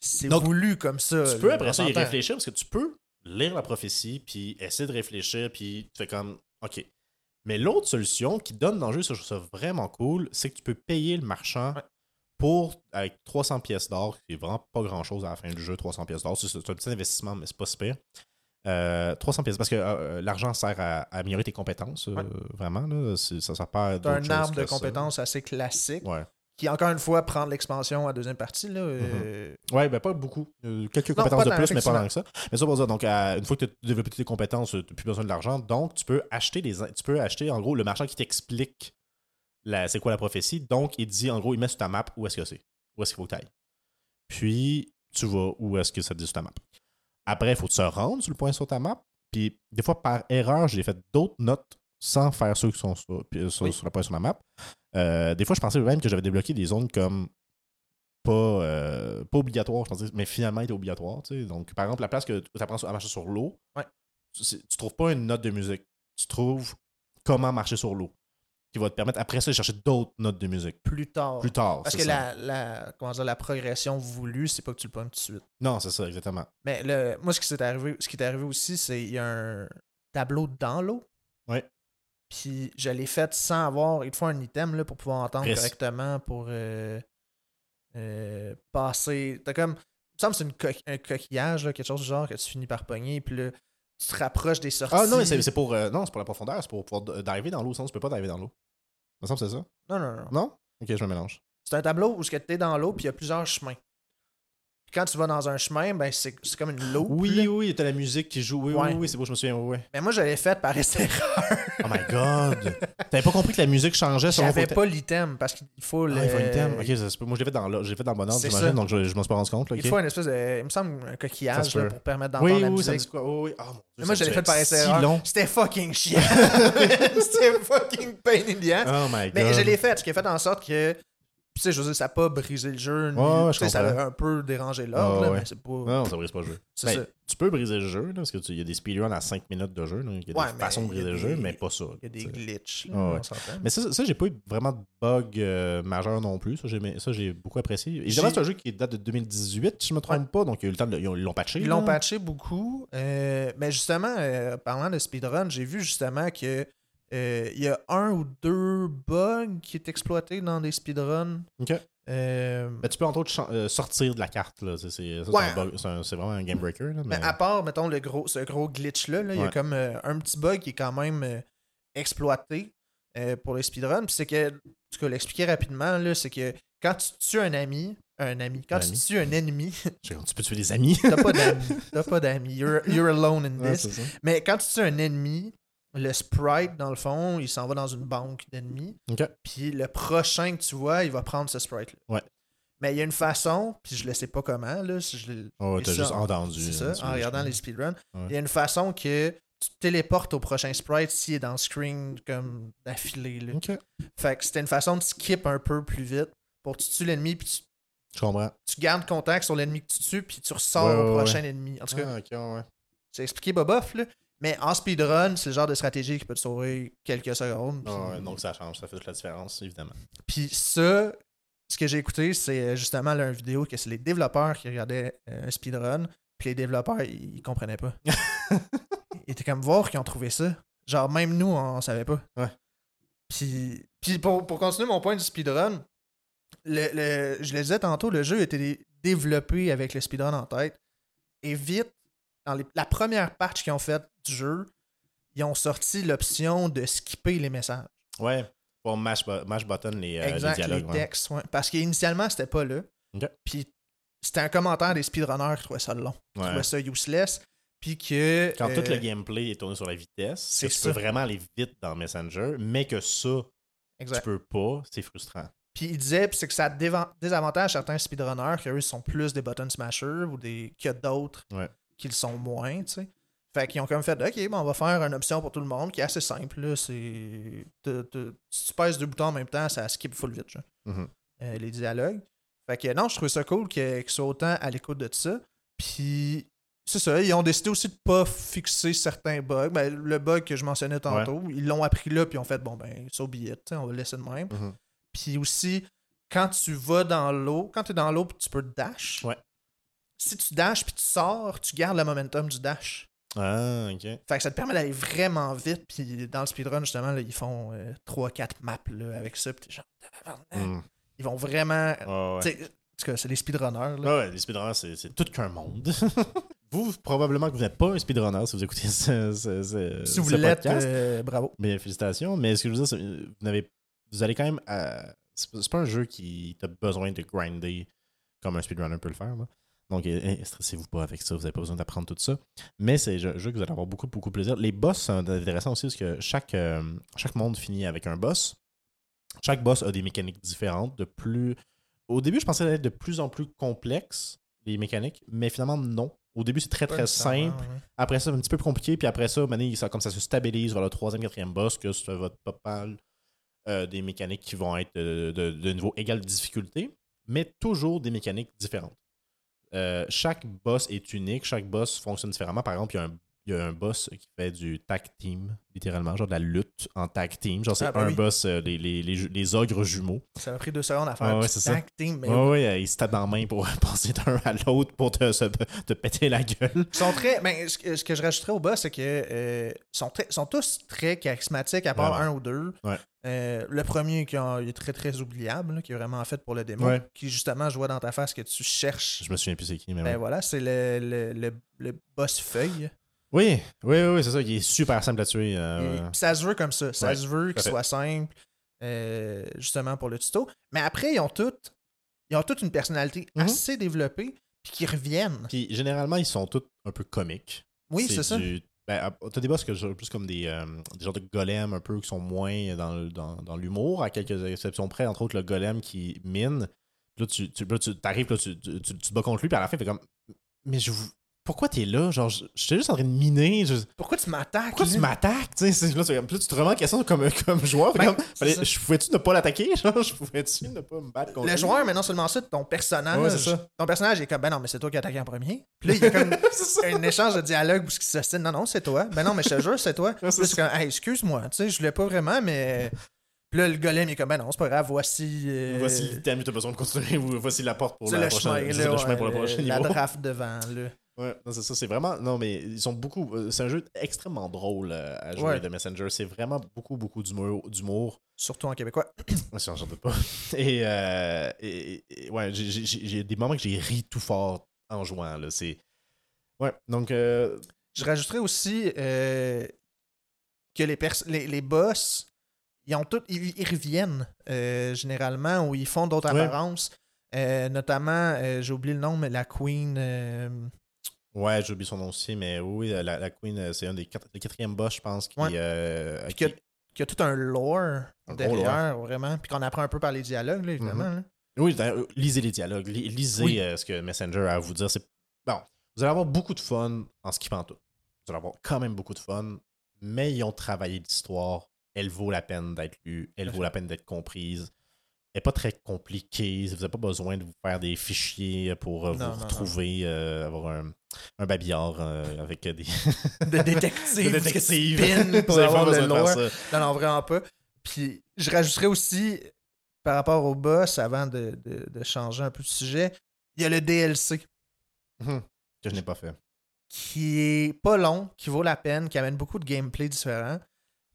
c'est voulu comme ça. Tu peux après ça y réfléchir parce que tu peux lire la prophétie puis essayer de réfléchir puis tu fais comme OK. Mais l'autre solution qui donne dans le jeu, ça, je trouve ça vraiment cool, c'est que tu peux payer le marchand Ouais. Pour avec 300 pièces d'or, qui est vraiment pas grand chose à la fin du jeu, 300 pièces d'or. C'est c'est un petit investissement, mais c'est pas super. Euh, 300 pièces parce que euh, l'argent sert à, à améliorer tes compétences, euh, Ouais. vraiment. Là, C'est- ça sert pas à un arbre de ça. compétences assez classique Ouais. qui, encore une fois, prend de l'expansion à la deuxième partie. Là, euh, Ouais, ben pas beaucoup. Euh, quelques Non, compétences de plus, mais pas tant que ça. Mais ça pour dire, donc, à- une fois que tu as développé tes compétences, tu n'as plus besoin de l'argent. Donc, tu peux acheter des. Tu peux acheter, en gros, le marchand qui t'explique c'est quoi la prophétie? Donc, il dit, en gros, il met sur ta map où est-ce que c'est. Où est-ce qu'il faut que tu ailles. Puis, tu vas où est-ce que ça te dit sur ta map. Après, il faut se rendre sur le point sur ta map. Puis, des fois, par erreur, j'ai fait d'autres notes sans faire ceux qui sont sur, puis, sur, Oui. sur le point sur ma map. Euh, des fois, je pensais même que j'avais débloqué des zones comme pas, euh, pas obligatoire, je pensais, mais finalement était obligatoire. tu sais. Donc, par exemple, la place que tu apprends à marcher sur l'eau, Ouais. tu, tu trouves pas une note de musique. Tu trouves comment marcher sur l'eau. Qui va te permettre après ça de chercher d'autres notes de musique. plus tard. Plus tard. Parce que ça. la, la, comment dire, la progression voulue, c'est pas que tu le pognes tout de suite. Non, c'est ça, exactement. Mais le, moi, ce qui, s'est arrivé, ce qui est arrivé aussi, c'est qu'il y a un tableau dans l'eau. Ouais. Puis je l'ai fait sans avoir. Il te faut un item là, pour pouvoir entendre correctement pour euh, euh, passer. T'as comme. Il me semble que c'est une un coquillage, là, quelque chose du genre que tu finis par pogner. Puis là, tu te rapproches des sorties. Ah non, mais c'est pour. euh, non, c'est pour la profondeur, c'est pour pouvoir diver dans l'eau, sinon tu peux pas diver dans l'eau. Me semble que c'est ça. Non, non, non. Non? Ok, je me mélange. C'est un tableau où tu es dans l'eau, puis il y a plusieurs chemins. Quand tu vas dans un chemin, ben c'est comme une loupe. Oui, là. oui, t'as la musique qui joue. Oui, Ouais. oui, oui, c'est beau, je me souviens. Oui. Mais moi, je l'ai fait par erreur. Oh my god! T'avais pas compris que la musique changeait selon J'avais pas l'item parce qu'il faut le. Ah, il faut thème. Ok, moi je l'ai fait dans, j'ai fait dans le bon ordre, j'imagine, donc je, je m'en suis pas rendu compte. là, Il faut une espèce de. Il me semble un coquillage là, pour permettre d'entendre Oui, la oui, ça me musique. dit quoi? Oui, oui. Ah, mon Dieu, Mais moi, je l'ai fait par long. C'était fucking chiant. <laughs> C'était fucking pain in the ass. Oh my god. Mais je l'ai fait, ce qui a fait en sorte que. Tu sais, je veux dire, ça n'a pas brisé le jeu. ni- sais, je ça a un peu dérangé l'ordre, Ouais, là, ouais. mais c'est pas. Non, ça brise pas le jeu. Ben. Tu peux briser le jeu, là, parce qu'il y a des speedruns à 5 minutes de jeu. Il y a Ouais, des façons de briser le jeu, mais pas ça. Il y a des glitches. là, Ah ouais. Mais ça, ça j'ai pas eu vraiment de bug euh, majeur non plus. Ça, j'ai, beaucoup apprécié. Évidemment, c'est un jeu qui date de 2018, si je me trompe pas. Donc, il y a eu le temps de, ils ont- ils l'ont patché. Ils l'ont patché beaucoup. euh, mais justement, euh, parlant de speedrun, j'ai vu justement que il y a un ou deux bugs qui est exploité dans des speedruns. Ok. Euh, Ben, tu peux entre autres euh, sortir de la carte. Là. C'est, Ouais. vraiment un game breaker. Là, mais... Mais à part, mettons, le gros, ce gros glitch-là, là, il y a comme euh, un petit bug qui est quand même euh, exploité euh, pour les speedruns. Puis c'est que, en tout cas, l'expliquer rapidement, là, c'est que quand tu tues un ami, un ami, quand Un tu ami. tues un ennemi, <laughs> Tu peux tuer des amis. t'as pas d'amis. T'as pas d'amis. You're, you're alone in this. Mais quand tu tues un ennemi, le sprite, dans le fond, il s'en va dans une banque d'ennemis. Puis le prochain que tu vois, il va prendre ce sprite-là. Ouais. Mais il y a une façon, puis je ne sais pas comment, là, si je l'ai- Oh, t'as juste entendu. c'est hein, ça, en regardant les speedruns. Ouais. Il y a une façon que tu te téléportes au prochain sprite s'il est dans le screen comme d'affilée. Fait que c'était une façon de skip un peu plus vite pour que tu tues l'ennemi, puis tu, Je comprends. tu gardes contact sur l'ennemi que tu tues, puis tu ressors Ouais, au ouais, prochain ennemi. En tout cas, Ah, ok, ouais. c'est expliqué bobof, là. Mais en speedrun, c'est le genre de stratégie qui peut te sauver quelques secondes. Ah ouais, donc ça change, ça fait toute la différence, évidemment. puis ça, ce que j'ai écouté, c'est euh, justement là, une vidéo que c'est les développeurs qui regardaient euh, un speedrun. Puis les développeurs, ils, comprenaient pas. <laughs> ils étaient comme voir qu'ils ont trouvé ça. Genre, même nous, on, on savait pas. Ouais. Puis, puis pour, pour continuer mon point du speedrun, le, le- je le disais tantôt, le jeu était dé- développé avec le speedrun en tête. Et vite, dans les- la première patch qu'ils ont faite du jeu, ils ont sorti l'option de skipper les messages. Ouais, pour mash, bu- mash button les, euh, les exact, dialogues. les textes. ouais. Parce qu'initialement, c'était pas là. Puis c'était un commentaire des speedrunners qui trouvaient ça long, qui Ouais. trouvaient ça useless. Puis que. Quand euh, tout le gameplay est tourné sur la vitesse, c'est que tu ça. peux vraiment aller vite dans Messenger, mais que ça, exact. tu peux pas, c'est frustrant. Puis il disait c'est que ça désavantage certains speedrunners qui eux sont plus des button smashers ou des qu'il y a d'autres Ouais. Qui le sont moins, tu sais. Fait qu'ils ont comme fait OK, bon, on va faire une option pour tout le monde qui est assez simple là, c'est si tu pèses deux boutons en même temps, ça skip full vite, genre. Mhm. euh, les dialogues. Fait que non, je trouvais ça cool qu'ils soient autant à l'écoute de ça. Puis c'est ça, ils ont décidé aussi de pas fixer certains bugs. Ben, le bug que je mentionnais tantôt, ils l'ont appris là, puis ils ont fait bon ben, so be it, on va le laisser de même. Mhm. Puis aussi, quand tu vas dans l'eau, quand tu es dans l'eau, tu peux dash. Ouais. Si tu dashes puis tu sors, tu gardes le momentum du dash. Ah, ok. Fait que ça te permet d'aller vraiment vite. Puis dans le speedrun, justement, là, ils font 3-4 maps là, avec ça. Puis t'es genre, tabarnak. Mm. ils vont vraiment. Ouais, ouais. t'sais, En tout cas, c'est des speedrunners. Là. Ah ouais, les speedrunners, c'est, tout qu'un monde. <laughs> vous, probablement que vous n'êtes pas un speedrunner si vous écoutez ce, ce- ce- si vous l'êtes, podcast. euh, bravo. Mais félicitations. Mais ce que je veux dire, c'est vous n'avez. Vous allez quand même. à- c'est pas- c'est pas un jeu qui t'a besoin de grinder comme un speedrunner peut le faire. là. Donc, eh, eh, stressez-vous pas avec ça. Vous n'avez pas besoin d'apprendre tout ça. Mais c'est un jeu que vous allez avoir beaucoup, beaucoup de plaisir. Les boss sont intéressants aussi parce que chaque, euh, chaque monde finit avec un boss. Chaque boss a des mécaniques différentes. De plus. Au début, je pensais être de plus en plus complexe, les mécaniques, mais finalement, non. Au début, c'est très, très simple. ouais. Après ça, un petit peu plus compliqué. Puis après ça, ça, comme ça se stabilise vers le troisième, quatrième boss, que ça va pas mal euh, des mécaniques qui vont être de, de- de niveau égal de difficulté, mais toujours des mécaniques différentes. Euh, chaque boss est unique, chaque boss fonctionne différemment. Par exemple, il y a un, il y a un boss qui fait du tag team, littéralement, genre de la lutte en tag team. Genre, c'est Ah, ben un oui. boss, euh, les, les, les, ju- les ogres jumeaux. Ça m'a pris deux secondes à faire. Ah ouais, tag team, mais Ouais, ouais, euh, ils se tapent dans la main pour <laughs> passer d'un à l'autre pour te, se- te péter la gueule. Ils sont très. Ben, ce, que, ce que je rajouterais au bas, c'est que euh, sont, très- sont tous très charismatiques, à part Vraiment. un ou deux. Euh, le premier qui est très très oubliable, là, qui est vraiment fait pour le démo, Ouais. qui justement je vois dans ta face que tu cherches. Je me souviens plus c'est qui, mais Ben ouais. voilà, c'est le, le, le, le boss feuille. Oui, oui, oui, oui, c'est ça, qui est super simple à tuer. euh, Et ça se veut comme ça. Ça Ouais, se veut qu'il soit simple. euh, justement pour le tuto. Mais après, ils ont toutes, ils ont toutes une personnalité Mhm. assez développée, puis qui reviennent. Puis généralement, ils sont tous un peu comiques. Oui, c'est ça. du- Ben, t'as des boss que plus comme des, euh, des genres de golems un peu qui sont moins dans, dans, dans l'humour, à quelques exceptions près, entre autres le golem qui mine. Là, tu, tu, là, tu t'arrives, là, tu, tu, tu- tu te bats contre lui, puis à la fin, il fait comme Mais je vous. Pourquoi t'es là? Genre, je- j'étais juste en train de miner. je- Pourquoi tu m'attaques? Pourquoi tu m'attaques? Tu sais, c'est- là, tu, te remets en question comme, <laughs> comme joueur. Ben, comme, fallait- je pouvais-tu ne pas l'attaquer? <laughs> Genre, je pouvais-tu ne pas me battre contre Le lui? joueur, mais non seulement ça, ton personnage. Ouais, c'est ça. Ton personnage est comme, ben non, mais c'est toi qui as attaqué en premier. Puis là, il y a comme <laughs> un échange de dialogue où ce qui s'ostine. Non, non, c'est toi. Ben non, mais je te jure, c'est toi. Ouais, c'est Puis là, c'est comme, hey, excuse-moi, tu sais, je voulais pas vraiment, mais. Puis là, le golem, il est comme, ben non, c'est pas grave, voici. euh, Voici l'item que tu as besoin de ou voici la porte pour la le prochaine. chemin, là, le chemin pour le prochain la draft devant, là. Ouais, c'est ça, c'est vraiment. Non, mais ils sont beaucoup. euh, C'est un jeu extrêmement drôle euh, à jouer Ouais. de Messenger. C'est vraiment beaucoup, beaucoup d'humour. Surtout en québécois. <coughs> J'en doute pas. <laughs> Et, euh, et- et- ouais, j'ai- des moments que j'ai ri tout fort en jouant. Là. Ouais, donc. euh, Je rajouterais aussi euh, que les, les, les boss, ils ont tout, ils, ils reviennent généralement ou ils font d'autres Ouais. apparences. Notamment, j'ai oublié le nom, mais la Queen. Euh, ouais, j'ai oublié son nom aussi, mais oui, la, la Queen, euh, c'est un des quatre, le quatrième boss, je pense, qui. Ouais. euh, Puis qui- a tout un lore Un derrière, vraiment. Puis qu'on apprend un peu par les dialogues, là, évidemment. là. Oui, d'ailleurs, lisez les dialogues, li- lisez Oui. euh, ce que Messenger a à vous dire. C'est bon, vous allez avoir beaucoup de fun en skippant tout. Vous allez avoir quand même beaucoup de fun, mais ils ont travaillé l'histoire. Elle vaut la peine d'être lue, elle vaut la peine d'être comprise. N'est pas très compliquée. Vous n'avez pas besoin de vous faire des fichiers pour euh, Non, non, vous non. retrouver, euh, avoir un, un babillard euh, avec des <laughs> <laughs> De détective. de détectives. pour avoir le lore. ça. Non, non, vraiment pas. Puis je rajouterais aussi, par rapport au boss, avant de, de- de changer un peu de sujet, il y a le DLC Mhm. Que je n'ai pas fait. qui est pas long, qui vaut la peine, qui amène beaucoup de gameplay différents,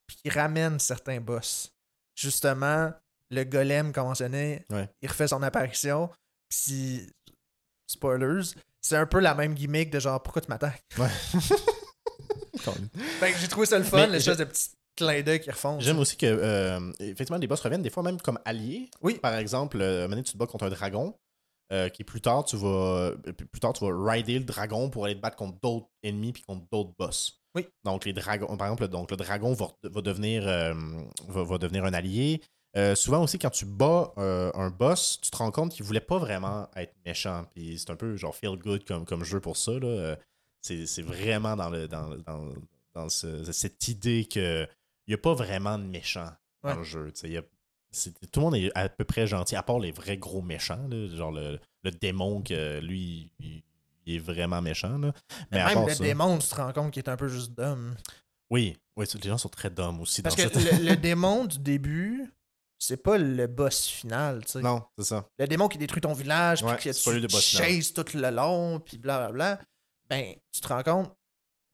puis qui ramène certains boss. Justement, le golem qu'on mentionnait, Ouais. il refait son apparition, puis spoilers, c'est un peu la même gimmick de genre pourquoi tu m'attaques? Ouais. <laughs> Fait que j'ai trouvé ça le fun, l'espèce de petit clin d'œil qui refont. J'aime aussi que, euh, effectivement, les boss reviennent des fois même comme alliés. Oui. Par exemple, euh, maintenant, tu te bats contre un dragon. euh, qui plus tard, tu vas plus tard, tu vas rider le dragon pour aller te battre contre d'autres ennemis puis contre d'autres boss. Oui. Donc, les dragons, par exemple, donc, le dragon va, va devenir, euh, va, va devenir un allié. Euh, souvent aussi, quand tu bats euh, un boss, tu te rends compte qu'il voulait pas vraiment être méchant. Puis c'est un peu genre feel good comme, comme jeu pour ça. là. Euh, C'est c'est vraiment dans, le, dans, dans, dans ce- cette idée que il n'y a pas vraiment de méchant dans le jeu. y a- c'est- tout le monde est à peu près gentil, à part les vrais gros méchants. là, genre le, le démon que lui, il, il est vraiment méchant. là. Mais à Même part le ça- démon, tu te rends compte qu'il est un peu juste d'homme. Oui, oui, les gens sont très dumb aussi Parce dans que cette... le, le <laughs> démon du début, c'est pas le boss final, tu sais. Non, c'est ça. Le démon qui détruit ton village, Ouais, puis que tu le tout le long, puis blablabla. Ben, tu te rends compte,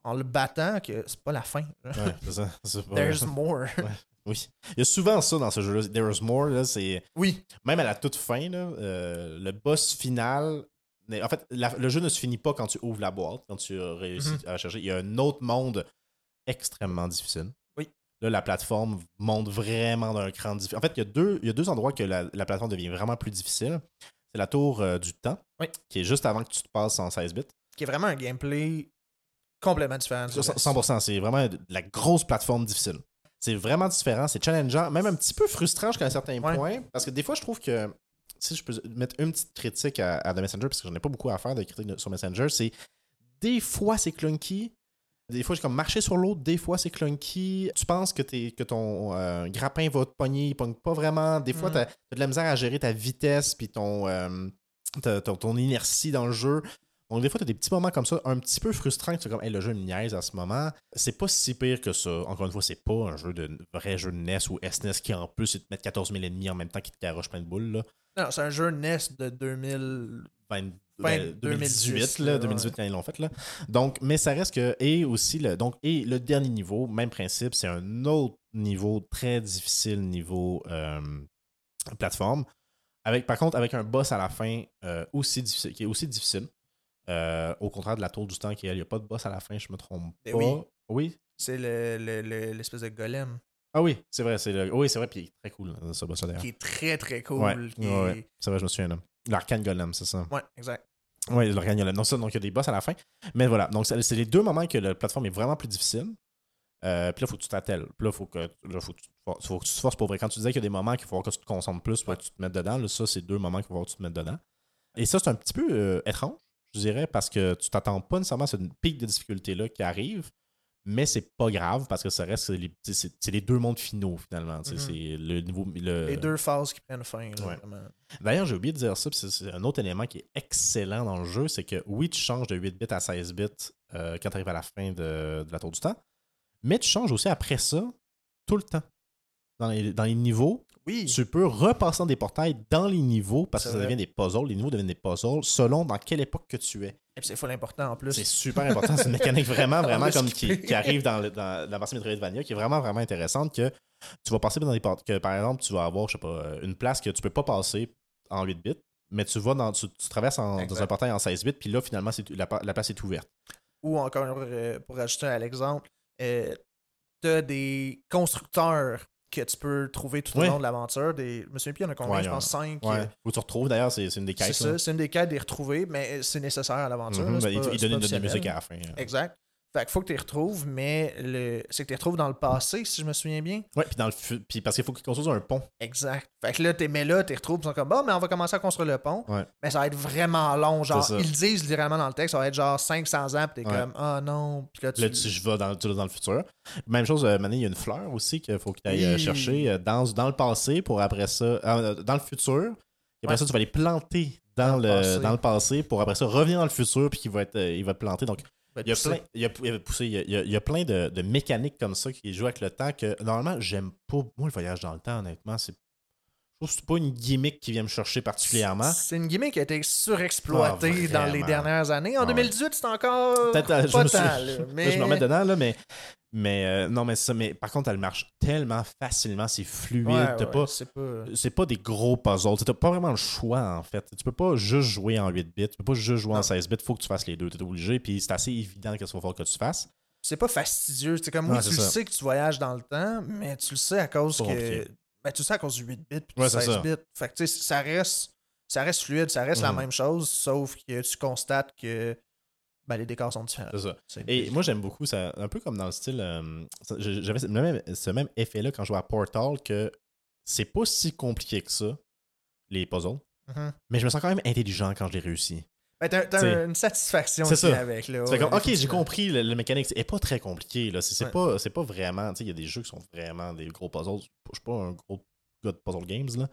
en le battant, que c'est pas la fin. Ouais, c'est ça. <laughs> Pas- There's more. <laughs> Oui. Il y a souvent ça dans ce jeu-là. There's more, là, c'est... oui, Même à la toute fin, là, euh, le boss final... En fait, la- le jeu ne se finit pas quand tu ouvres la boîte, quand tu as réussi Mhm. à chercher. Il y a un autre monde extrêmement difficile. Là, la plateforme monte vraiment d'un cran difficile. En fait, il y a deux, il y a deux endroits que la, la plateforme devient vraiment plus difficile. C'est la tour euh, du temps, Oui. qui est juste avant que tu te passes en 16 bits. qui est vraiment un gameplay complètement différent. du reste. 100%, c'est vraiment de la grosse plateforme difficile. C'est vraiment différent, c'est challengeant, même un petit peu frustrant jusqu'à un certain Ouais. point. Parce que des fois, je trouve que, si je peux mettre une petite critique à, à The Messenger, parce que j'en ai pas beaucoup à faire de critiques sur Messenger, c'est des fois c'est clunky. Des fois, j'ai comme marcher sur l'autre, des fois c'est clunky. Tu penses que, t'es- que ton euh, grappin va te pogner, il pogne pas vraiment. Des fois, Mhm. tu as, de la misère à gérer ta vitesse puis ton, euh, ton, ton inertie dans le jeu. Donc, des fois, tu as des petits moments comme ça, un petit peu frustrants, que tu comme, hey, le jeu me niaise à ce moment. C'est pas si pire que ça. Encore une fois, c'est pas un jeu de vrai jeu de NES ou SNES qui, en plus, il te met 14 000 ennemis en même temps qui te garoche plein de boules. Là. Non, c'est un jeu NES de 2000. Vingt- Fin ben, 2018, 2010, là, là, 2018 ouais. quand ils l'ont fait. Là. Donc, mais ça reste que. Et aussi, le, donc, et le dernier niveau, même principe, c'est un autre niveau très difficile, niveau euh, plateforme. Avec, par contre, avec un boss à la fin euh, aussi difficile, qui est aussi difficile. Euh, au contraire de la tour du temps, qui elle, il n'y a pas de boss à la fin, je me trompe Ben pas. oui. Oui? C'est le- le- le- l'espèce de golem. Ah oui, c'est vrai, c'est le... oui, c'est vrai, puis il est très cool, euh, ce boss-là, d'ailleurs. qui est très très cool. Ouais, qui ouais, est- ouais. c'est vrai, je me souviens, là. L'arcane golem, c'est ça. Ouais, exact. Oui, l'organe golem. Donc, ça, donc, il y a des boss à la fin. Mais voilà, donc c'est les deux moments que la plateforme est vraiment plus difficile. Euh, puis là, il faut que tu t'attelles. Puis là, il faut que, là, faut que, tu, faut que tu te forces pour vrai. Quand tu disais qu'il y a des moments qu'il faut que tu te concentres plus pour que tu te mettes dedans, là, ça, c'est deux moments qu'il faut que tu te mettes dedans. Et ça, c'est un petit peu euh, étrange, je dirais, parce que tu t'attends pas nécessairement à cette pic de difficulté-là qui arrive, mais c'est pas grave parce que ça reste c'est les, c'est- les deux mondes finaux, finalement. Mhm. C'est le niveau. le- Les deux phases qui prennent fin. Ouais. D'ailleurs, j'ai oublié de dire ça, puis c'est- un autre élément qui est excellent dans le jeu, c'est que oui, tu changes de 8 bits à 16 bits euh, quand tu arrives à la fin de, de la tour du temps, mais tu changes aussi après ça tout le temps. Dans les, dans les niveaux, Oui. tu peux repasser dans des portails dans les niveaux parce que ça vrai. devient des puzzles. Les niveaux deviennent des puzzles selon dans quelle époque que tu es. Et puis c'est full important en plus. C'est super important. C'est une mécanique vraiment, <laughs> vraiment comme qui, qui arrive dans, le- dans la version Metroidvania, qui est vraiment, vraiment intéressante. Que tu vas passer dans des portes. Que par exemple, tu vas avoir, je sais pas, euh, une place que tu peux pas passer en 8 bits, mais tu vas dans. Tu, tu traverses en- dans un portail en 16 bits, puis là, finalement, la, la place est ouverte. Ou encore, euh, pour rajouter à l'exemple, euh, t'as des constructeurs que tu peux trouver tout au Ouais. long de l'aventure. Des... Je me souviens plus, il y en a combien, Ouais, je pense 5. Ouais. Où tu retrouves, d'ailleurs, c'est c'est une des C'est quêtes. là. ça, c'est une des quêtes des retrouver, mais c'est nécessaire à l'aventure. Mhm, c'est ben, il, il c'est donne une note de musique à la fin. euh. Exact. Fait qu'il faut que tu les retrouves, mais le... c'est que tu les retrouves dans le passé, si je me souviens bien. Ouais, puis dans le fu- puis parce qu'il faut qu'ils construisent un pont. Exact. Fait que là, t'es mais là, tu les retrouves, ils sont comme bon, mais on va commencer à construire le pont. Ouais. Mais ça va être vraiment long. Genre, ils le disent littéralement dans le texte, ça va être genre 500 ans, puis t'es Ouais. comme ah non. Puis là, tu. Là, tu, je vais dans, tu vas dans le futur. Même chose, euh, Mané, il y a une fleur aussi qu'il faut que tu ailles Oui. chercher euh, dans, dans le passé pour après ça. euh, dans le futur. Et après Ouais. ça, tu vas les planter dans, Dans le dans le passé pour après ça revenir dans le futur puis qu'il va être euh, il va te planter. Donc, il y a pousser. plein, il y a, il y a poussé, il y a, il y a- il y a plein de, de mécaniques comme ça qui jouent avec le temps que normalement, j'aime pas. Moi, le voyage dans le temps, honnêtement, c'est. Je trouve que c'est pas une gimmick qui vient me chercher particulièrement. C'est une gimmick qui a été surexploitée Ah, dans les dernières années. En Ah ouais. 2018, c'est encore Peut-être, euh, je pas me suis- <laughs> là, mais... je me remets dedans, là, mais. Mais euh, non, mais ça, mais par contre, elle marche tellement facilement, c'est fluide. Ouais, pas, c'est pas... des gros puzzles. T'as pas vraiment le choix, en fait. Tu peux pas juste jouer en 8 bits, tu peux pas juste jouer en Non. 16 bits, faut que tu fasses les deux. T'es obligé, puis c'est assez évident qu'est-ce qu'il falloir que tu fasses. C'est pas fastidieux. C'est comme, oui, tu le sais que tu voyages dans le temps, mais tu le sais à cause que... Ben, tu le sais à cause du 8 bits puis Ouais, du c'est 16 ça. bits. Fait que, tu sais, ça reste... Ça reste fluide, ça reste la Mhm. même chose, sauf que tu constates que ben, les décors sont différents. C'est ça. Et moi, j'aime beaucoup ça, un peu comme dans le style. euh, ça- J'avais ce même, ce même effet-là quand je jouais à Portal que c'est pas si compliqué que ça, les puzzles. Mhm. Mais je me sens quand même intelligent quand je les réussis. Ben, t'as une satisfaction c'est aussi ça. avec. Là, ouais, comme, ok, j'ai compris, le, le mécanique, c'est pas très compliqué. là. C'est Ouais. pas, c'est pas vraiment. Tu sais, il y a des jeux qui sont vraiment des gros puzzles. Je suis pas un gros gars de puzzle games, là.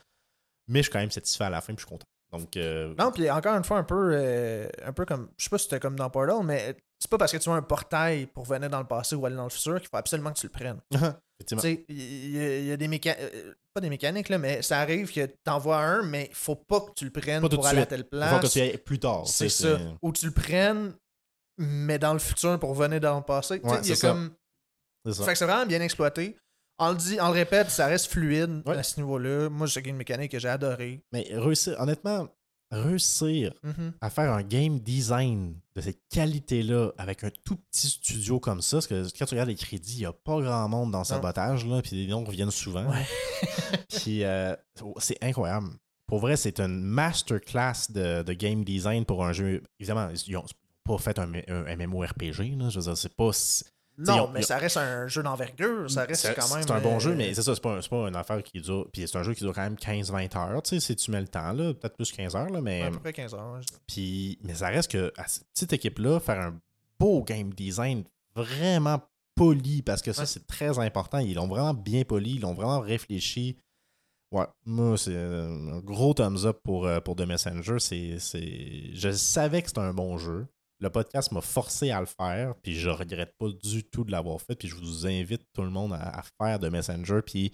Mais je suis quand même satisfait à la fin, puis je suis content. Donc, euh, Non, puis encore une fois, un peu, euh, un peu comme. Je sais pas si c'était comme dans Portal, mais c'est pas parce que tu as un portail pour venir dans le passé ou aller dans le futur qu'il faut absolument que tu le prennes. <laughs> Tu effectivement. sais, il y, a- il y a des mécaniques. Pas des mécaniques, là, mais ça arrive que t'envoies un, mais il faut pas que tu le prennes pour aller à suite. telle Il faut que place. tu y ailles plus tard. C'est ça. Ou tu le prennes, mais dans le futur pour venir dans le passé. Ouais, c'est comme. C'est ça. Fait que c'est vraiment bien exploité. On le dit, on le répète, ça reste fluide Ouais. à ce niveau-là. Moi, j'ai une mécanique que j'ai adorée. Mais réussir, honnêtement, réussir Mhm. à faire un game design de cette qualité-là avec un tout petit studio comme ça, parce que quand tu regardes les crédits, il n'y a pas grand monde dans Sabotage, là, puis les noms reviennent souvent. Ouais. <laughs> puis euh, c'est incroyable. Pour vrai, c'est une masterclass de, de game design pour un jeu. Évidemment, ils n'ont pas fait un, un MMORPG, là, je veux dire, c'est pas. Non, ont- mais ont- ça reste un jeu d'envergure. Ça reste c'est- quand même. C'est un bon euh, jeu, mais c'est ça, c'est pas, pas une affaire qui dure. Puis c'est un jeu qui dure quand même 15-20 heures, tu sais, si tu mets le temps, là, peut-être plus 15 heures, là, mais. ouais, à peu près 15 heures. je- Puis, mais ça reste que à cette petite équipe-là, faire un beau game design vraiment poli, parce que ça, Ouais. c'est très important. Ils l'ont vraiment bien poli, ils l'ont vraiment réfléchi. Ouais, moi, c'est un gros thumbs up pour, euh, pour The Messenger. C'est... Je savais que c'était un bon jeu. Le podcast m'a forcé à le faire, puis je regrette pas du tout de l'avoir fait. Puis je vous invite tout le monde à, à faire The Messenger. Puis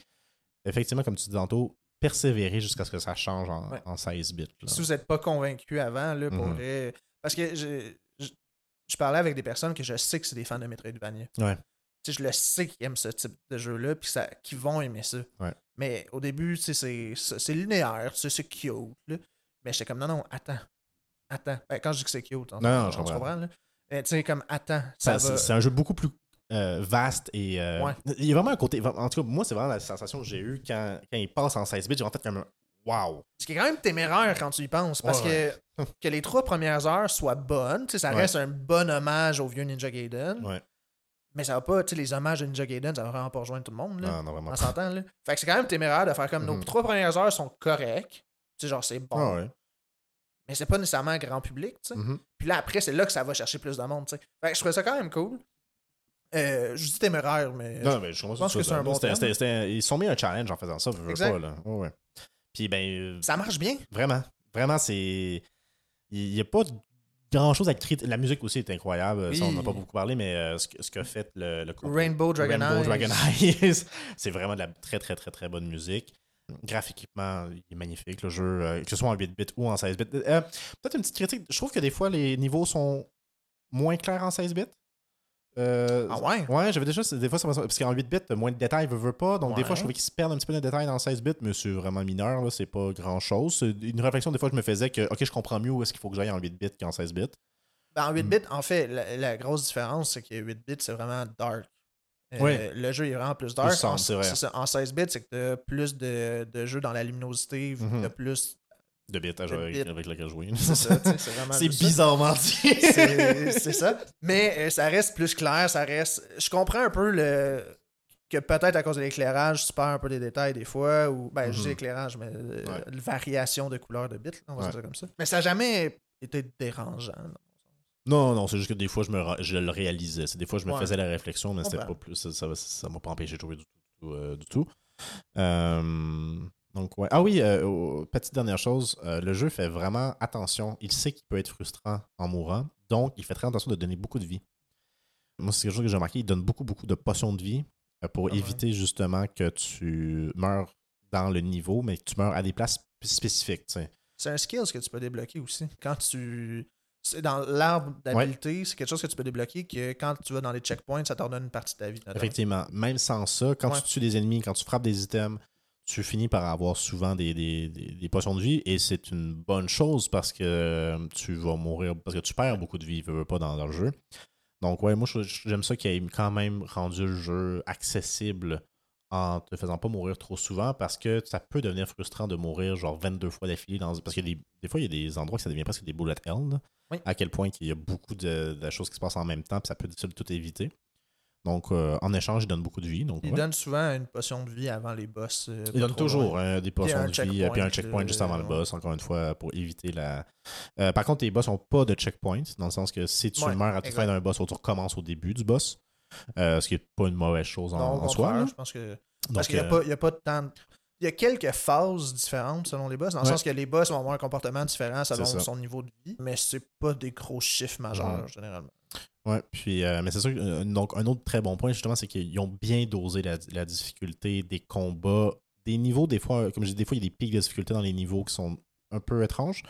effectivement, comme tu dis tantôt, persévérer jusqu'à ce que ça change en, Ouais. en 16 bits. là. Si vous n'êtes pas convaincu avant, là, pour Mhm. vrai- Parce que je, je, je parlais avec des personnes que je sais que c'est des fans de Metroidvania. Ouais. Tu sais, je le sais qu'ils aiment ce type de jeu-là, puis qu'ils vont aimer ça. Ouais. Mais au début, tu sais, c'est linéaire, tu sais, c'est cute. là. Mais j'étais comme, non, non, attends. Attends. Ben, quand je dis que c'est cute, on, Non, non, on je comprends. Mais tu sais, comme, attends. Ça- Ça, va... c'est, un jeu beaucoup plus euh, vaste et. euh, Ouais. Il y a vraiment un côté. En tout cas, moi, c'est vraiment la sensation que j'ai eue quand, quand il passe en 16 bits. J'ai en fait comme un. Wow! Ce qui est quand même téméraire quand tu y penses, parce Ouais, que que les trois premières heures soient bonnes, tu sais, ça reste un bon hommage au vieux Ninja Gaiden, Ouais. mais ça va pas, tu sais, les hommages de Ninja Gaiden, ça va vraiment pas rejoindre tout le monde, là. Non, non, vraiment. On s'entend, là. Fait que c'est quand même téméraire de faire comme nos Mhm. trois premières heures sont correctes, tu sais, genre c'est bon, Ah ouais. Mais c'est pas nécessairement grand public, tu sais. Mhm. Puis là, après, c'est là que ça va chercher plus de monde, tu sais. Fait que je trouvais ça quand même cool. Euh, je dis téméraire, mais. Non, mais je, pense que c'est un bon terme. c'était- c'était- Ils se sont mis un challenge en faisant ça, je veux Exact. pas, là. Ouais, ouais. Puis, ben, euh, Ça marche bien. vraiment, vraiment, c'est. Il n'y a pas grand chose à critiquer. La musique aussi est incroyable. Ça, on n'a pas beaucoup parlé, mais euh, ce, que- ce qu'a fait le, le Rainbow Dragon Rainbow Eyes. Dragon Eyes, <laughs> c'est vraiment de la très, très, très, très bonne musique. Graphiquement, il est magnifique, le jeu, euh, que ce soit en 8 bits ou en 16 bits. Euh, Peut-être une petite critique. Je trouve que des fois, les niveaux sont moins clairs en 16 bits. Euh, Ah ouais? Ouais, j'avais déjà. Des fois, ça m'a- parce qu'en 8 bits, moins de détails, veut, veut pas. Donc, des fois, je trouvais qu'ils se perdent un petit peu de détails dans 16 bits, mais c'est vraiment mineur, là, c'est pas grand chose. C'est une réflexion, des fois, je me faisais que, ok, je comprends mieux où est-ce qu'il faut que j'aille en 8 bits qu'en 16 bits. Ben, en 8 Mm. bits, en fait, la, la grosse différence, c'est que 8 bits, c'est vraiment dark. Euh, Ouais. Le jeu est vraiment plus dark. Plus sombre, en, c'est vrai. ça. En 16 bits, c'est que t'as plus de, de jeux dans la luminosité, Mhm. t'as plus. De bits à jouer avec, lequel jouer. C'est ça, tu c'est vraiment. <laughs> C'est bizarrement dit. C'est ça. <laughs> Mais euh, ça reste plus clair, ça reste. Je comprends un peu le. Que peut-être à cause de l'éclairage, tu perds un peu des détails des fois, ou ben je dis Mhm. éclairage, mais euh, Ouais. la variation de couleur de bits, là, on va Ouais. dire ça comme ça. Mais ça n'a jamais été dérangeant. Non, non, c'est juste que des fois, je, me, je le réalisais. C'est des fois, je me Ouais. faisais la réflection, mais c'était pas plus. Ça ça m'a pas empêché de jouer du tout. euh, du tout. Euh, donc, ouais. Ah oui, euh, petite dernière chose. le jeu fait vraiment attention. Il sait qu'il peut être frustrant en mourant. Donc, il fait très attention de donner beaucoup de vie. Moi, c'est quelque chose que j'ai remarqué. Il donne beaucoup, beaucoup de potions de vie pour Ah ouais. éviter justement que tu meurs dans le niveau, mais que tu meurs à des places spé- spécifiques. C'est un skill que tu peux débloquer aussi. Quand tu. C'est dans l'arbre d'habilité, c'est quelque chose que tu peux débloquer que quand tu vas dans les checkpoints, ça te redonne une partie de ta vie. Effectivement, même sans ça, quand Ouais. tu tues des ennemis, quand tu frappes des items, tu finis par avoir souvent des, des, des- des potions de vie et c'est une bonne chose parce que euh, tu vas mourir, parce que tu perds beaucoup de vie, veux, veux pas, dans, dans le jeu. Donc, ouais, moi, j'aime ça qu'il ait quand même rendu le jeu accessible en te faisant pas mourir trop souvent parce que ça peut devenir frustrant de mourir genre 22 fois d'affilée. Dans... Parce que des, des fois, il y a des endroits que ça devient presque des bullet hell. là. Oui. À quel point il y a beaucoup de, de choses qui se passent en même temps, puis ça peut difficile tout éviter. Donc, euh, en échange, il donne beaucoup de vie. Donc, Il ouais. donne souvent une potion de vie avant les boss. euh, Il donne toujours hein, des potions de vie, euh, puis un checkpoint, juste avant le euh, boss, encore une fois, pour éviter la. Euh, par contre, les boss n'ont pas de checkpoint, dans le sens que si tu Ouais, meurs à toute fin d'un boss, tu recommences au début du boss. Euh, ce qui n'est pas une mauvaise chose en, Non, au en soi. là. je pense que. Donc, Parce qu'il n'y a, euh, pas- il y a pas de temps. de- Il y a quelques phases différentes selon les boss, dans le Ouais. sens que les boss vont avoir un comportement différent selon son niveau de vie, mais c'est pas des gros chiffres majeurs Ouais. généralement. Ouais, puis, euh, mais c'est sûr que, donc, un autre très bon point, justement, c'est qu'ils ont bien dosé la, la difficulté des combats. Des niveaux, des fois, comme je dis, des fois, il y a des pics de difficulté dans les niveaux qui sont un peu étranges,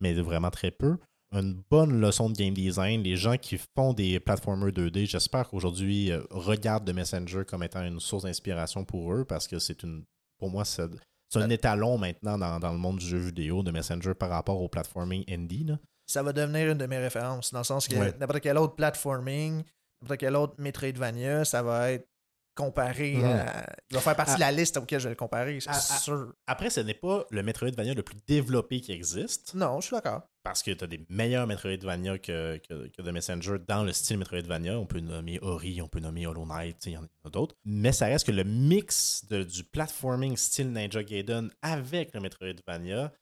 mais vraiment très peu. Une bonne leçon de game design. Les gens qui font des platformers 2D, j'espère qu'aujourd'hui, euh, regardent The Messenger comme étant une source d'inspiration pour eux, parce que c'est une. Pour moi, c'est c'est un étalon maintenant dans, dans le monde du jeu vidéo de Messenger par rapport au platforming indie. là. Ça va devenir une de mes références, dans le sens que Ouais. n'importe quel autre platforming, n'importe quel autre Metroidvania, ça va être comparé Mhm. à. Il va faire partie À- de la liste auquel je vais le comparer, c'est sûr. Après, ce n'est pas le Metroidvania le plus développé qui existe. Non, je suis d'accord. parce que tu as des meilleurs Metroidvania que, que, que The Messenger dans le style Metroidvania. On peut nommer Ori, on peut nommer Hollow Knight, il y en a d'autres. Mais ça reste que le mix de- du platforming style Ninja Gaiden avec le Metroidvania,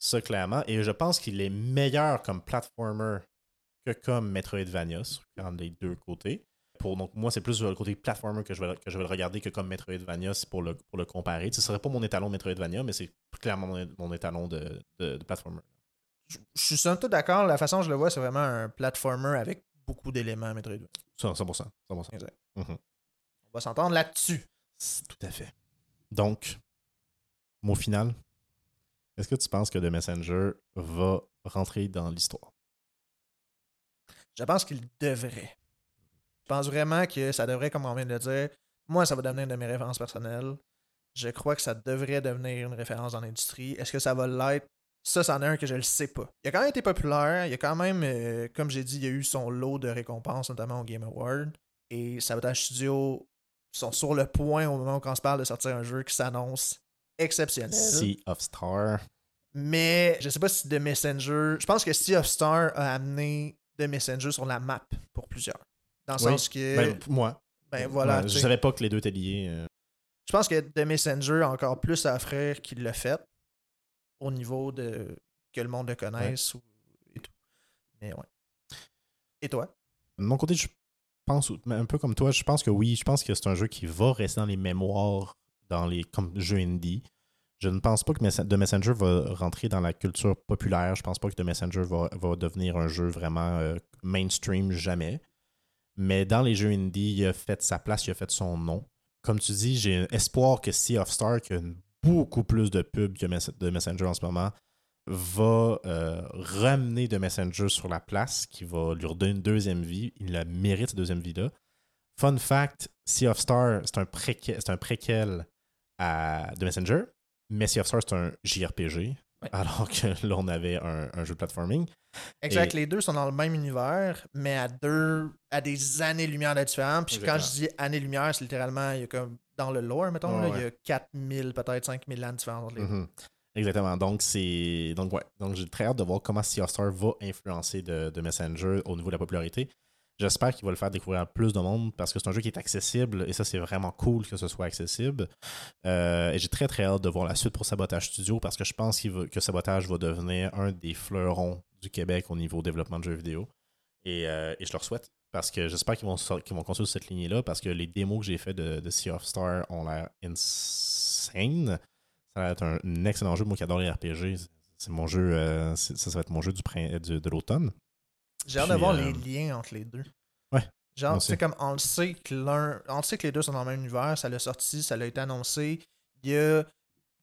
ça clairement, et je pense qu'il est meilleur comme platformer que comme Metroidvania, sur les deux côtés. Pour, donc, moi, c'est plus le côté platformer que je vais, que je vais le regarder que comme Metroidvania, c'est pour le, pour le comparer. Ce serait pas mon étalon de Metroidvania, mais c'est clairement mon, mon étalon de, de, de platformer. Je je suis somme toute d'accord. La façon dont je le vois, c'est vraiment un platformer avec beaucoup d'éléments Metroidvania. 100%. 100%. Exact. Mhm. On va s'entendre là-dessus. Tout à fait. Donc, mot final. Est-ce que tu penses que The Messenger va rentrer dans l'histoire? Je pense qu'il devrait. Je pense vraiment que ça devrait, comme on vient de le dire, moi, ça va devenir une de mes références personnelles. Je crois que ça devrait devenir une référence dans l'industrie. Est-ce que ça va l'être? Ça, c'en est un que je le sais pas. Il a quand même été populaire. Il a quand même, euh, comme j'ai dit, il y a eu son lot de récompenses, notamment au Game Award. Et Sabotage Studio sont sur le point au moment où on se parle de sortir un jeu qui s'annonce exceptionnel. Sea of Star. Mais je sais pas si The Messenger. Je pense que Sea of Star a amené The Messenger sur la map pour plusieurs. Dans le Oui. sens que. Ben, moi. ben voilà. Ouais, je savais pas que les deux étaient liés. euh. Je pense que The Messenger a encore plus à offrir qu'il l'a fait au niveau de que le monde le connaisse ou- et tout. Mais ouais. Et toi? De mon côté, je pense, un peu comme toi, je pense que oui, je pense que c'est un jeu qui va rester dans les mémoires dans les comme jeu indie. Je ne pense pas que The Messenger va rentrer dans la culture populaire. Je pense pas que The Messenger va, va devenir un jeu vraiment euh, mainstream jamais. Mais dans les jeux indie, il a fait sa place, il a fait son nom. Comme tu dis, j'ai espoir que Sea of Star, qui a beaucoup plus de pubs que The Messenger en ce moment, va euh, ramener The Messenger sur la place, qui va lui redonner une deuxième vie. Il la mérite, cette deuxième vie-là. Fun fact, Sea of Star, c'est un, préquel, un préquel à The Messenger, mais Sea of Star, c'est un JRPG, Alors que <laughs> là, on avait un, un jeu de platforming. Exact, Et- les deux sont dans le même univers, mais à deux, à des années-lumière de différence. Puis quand je dis années-lumière, c'est littéralement, il y a comme dans le lore, mettons, Ouais, là, il y a 4000, peut-être 5000 ans de différence entre les deux. Mhm. Exactement. Donc, c'est. Donc, ouais. Donc, j'ai très hâte de voir comment Sea of Star va influencer de, de Messenger au niveau de la popularité. J'espère qu'il va le faire découvrir à plus de monde parce que c'est un jeu qui est accessible et ça, c'est vraiment cool que ce soit accessible. Euh, et j'ai très, très hâte de voir la suite pour Sabotage Studio parce que je pense qu'il va- que Sabotage va devenir un des fleurons du Québec au niveau développement de jeux vidéo. Et, euh, et je leur souhaite parce que j'espère qu'ils vont, qu'ils vont continuer cette lignée-là parce que les démos que j'ai fait de, Sea of Star ont l'air insane. Ça va être un, excellent jeu. Moi qui adore les RPG, c'est- mon jeu. euh, ça, va être mon jeu de l'automne. J'ai hâte de voir euh, les liens entre les deux. Ouais, Genre, moi tu sais, aussi. comme on le sait que l'un. On le sait que les deux sont dans le même univers, ça l'a sorti, ça l'a été annoncé. Il y a. Tu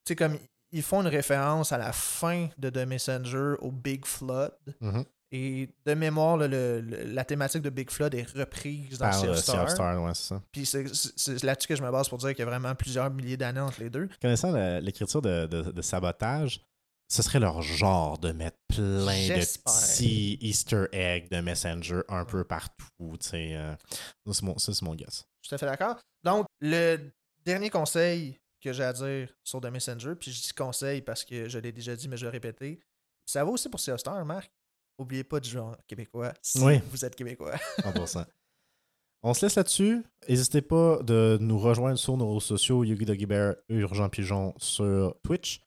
sais, comme ils font une référence à la fin de The Messenger au Big Flood. Mhm. Et de mémoire, le- le- la thématique de Big Flood est reprise dans Sea euh, of Sea Star. Star, ouais, c'est ça. Puis c'est- c'est c'est là-dessus que je me base pour dire qu'il y a vraiment plusieurs milliers d'années entre les deux. Connaissant l'écriture de, de- de sabotage, ce serait leur genre de mettre plein de petits Easter eggs de Messenger un peu partout. tu sais, euh. Ça, c'est mon, guess. Je suis tout à fait d'accord. Donc, le dernier conseil que j'ai à dire sur The Messenger, puis je dis conseil parce que je l'ai déjà dit, mais je vais le répéter. Ça vaut aussi pour Sea Star, Marc? N'oubliez pas de jouer en québécois si Oui. vous êtes québécois. 100%. On se laisse là-dessus. N'hésitez pas de nous rejoindre sur nos réseaux sociaux, Yugi Doggy Bear, Urgent Pigeon sur Twitch.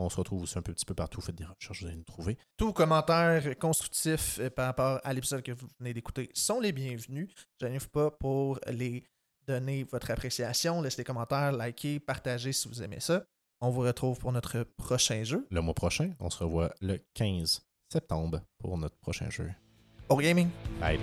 On se retrouve aussi un petit peu partout. Faites des recherches, vous allez nous trouver. Tous commentaires constructifs euh, par rapport à l'épisode que vous venez d'écouter sont les bienvenus. Gênez-vous pas pour les donner votre appréciation. Laissez des commentaires, likez, partagez si vous aimez ça. On vous retrouve pour notre prochain jeu. Le mois prochain, on se revoit le 15 septembre pour notre prochain jeu. Au gaming! Bye.